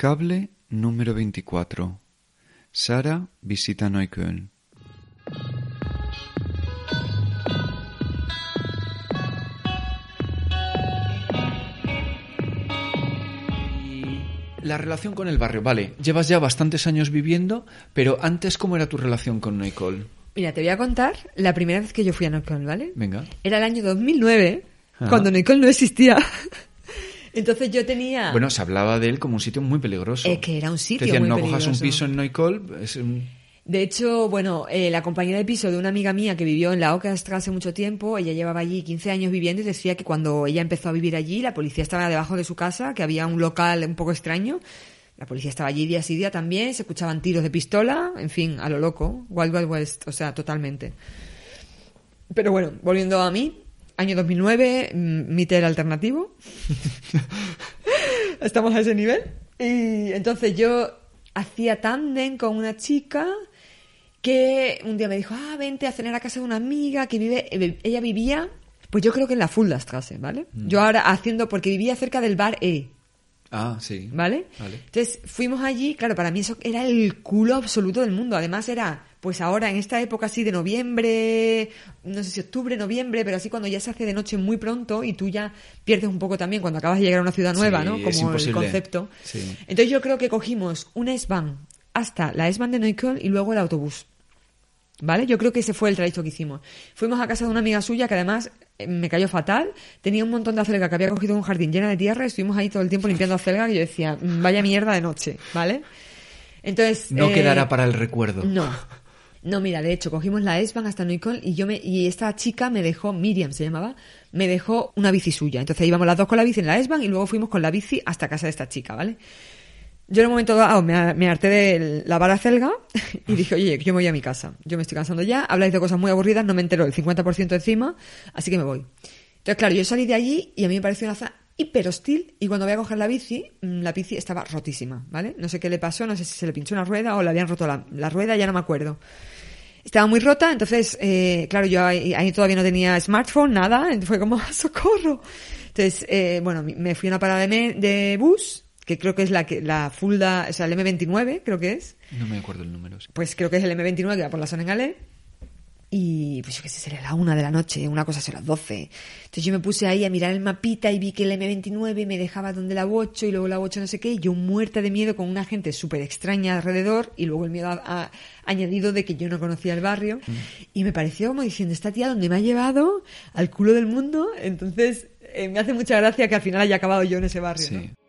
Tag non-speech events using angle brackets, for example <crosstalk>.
Cable número 24. Sara visita Neukölln. La relación con el barrio, vale, llevas ya bastantes años viviendo, pero antes, ¿cómo era tu relación con Neukölln? Mira, te voy a contar la primera vez que yo fui a Neukölln, ¿vale? Venga. Era el año 2009, Ah. cuando Neukölln no existía. Entonces yo tenía... Bueno, se hablaba de él como un sitio muy peligroso. Es que era un sitio Te decían, muy no cojas un peligroso". piso en es un... De hecho, bueno, eh, la compañera de piso de una amiga mía que vivió en la Okerstrasse mucho tiempo, ella llevaba allí 15 años viviendo y decía que cuando ella empezó a vivir allí, la policía estaba debajo de su casa, que había un local un poco extraño. La policía estaba allí día sí día también, se escuchaban tiros de pistola, en fin, a lo loco, Wild Wild West, o sea, totalmente. Pero bueno, volviendo a mí, año 2009, mm, Mitter alternativo. <laughs> Estamos a ese nivel. Y entonces yo hacía tándem con una chica que un día me dijo, ah, vente a cenar a casa de una amiga que vive, eh, ella vivía, pues yo creo que en la Fuldastrasse, ¿vale? Yo ahora haciendo, porque vivía cerca del bar E, Ah, sí. ¿vale? Vale. Entonces fuimos allí, claro, para mí eso era el culo absoluto del mundo. Además era, pues ahora en esta época así de noviembre, no sé si octubre, noviembre, pero así cuando ya se hace de noche muy pronto y tú ya pierdes un poco también cuando acabas de llegar a una ciudad nueva, Sí, ¿no? Como el concepto. Sí. Entonces yo creo que cogimos una S-Bahn hasta la S-Bahn de Neukölln y luego el autobús. ¿Vale? Yo creo que ese fue el trayecto que hicimos. Fuimos a casa de una amiga suya que además eh, me cayó fatal. Tenía un montón de acelga que había cogido en un jardín llena de tierra. Estuvimos ahí todo el tiempo limpiando acelga y yo decía, "Mm, vaya mierda de noche, ¿vale? Entonces. No eh, quedará para el recuerdo. No. <laughs> No, mira, de hecho, cogimos la S-Bahn hasta Neukölln y yo me, y esta chica me dejó, Miriam se llamaba, me dejó una bici suya. Entonces íbamos las dos con la bici en la S-Bahn y luego fuimos con la bici hasta casa de esta chica, ¿vale? Yo en un momento dado me, me harté de lavar a celga <laughs> y dije, oye, yo me voy a mi casa. Yo me estoy cansando ya, habláis de cosas muy aburridas, no me entero el 50% encima, así que me voy. Entonces, claro, yo salí de allí y a mí me pareció una zona hiper hostil y cuando voy a coger la bici, mm, la bici estaba rotísima, ¿vale? No sé qué le pasó, no sé si se le pinchó una rueda o le habían roto la, la rueda, ya no me acuerdo. Estaba muy rota, entonces, eh, claro, yo ahí, ahí todavía no tenía smartphone, nada, fue como, <laughs> ¡socorro! Entonces, eh, bueno, me fui a una parada de, me- de bus, que creo que es la que la Fulda, o sea, el M29, creo que es. No me acuerdo el número. sí. Pues creo que es el M29 que va por la Senengalé. Y pues yo qué sé, sería la una de la noche, una cosa será las 12. Entonces yo me puse ahí a mirar el mapita y vi que el M29 me dejaba donde la 8 y luego la 8 no sé qué. Y yo muerta de miedo con una gente súper extraña alrededor y luego el miedo a- a- añadido de que yo no conocía el barrio. Y me pareció como diciendo, esta tía donde me ha llevado al culo del mundo. Entonces eh, me hace mucha gracia que al final haya acabado yo en ese barrio. ¿no?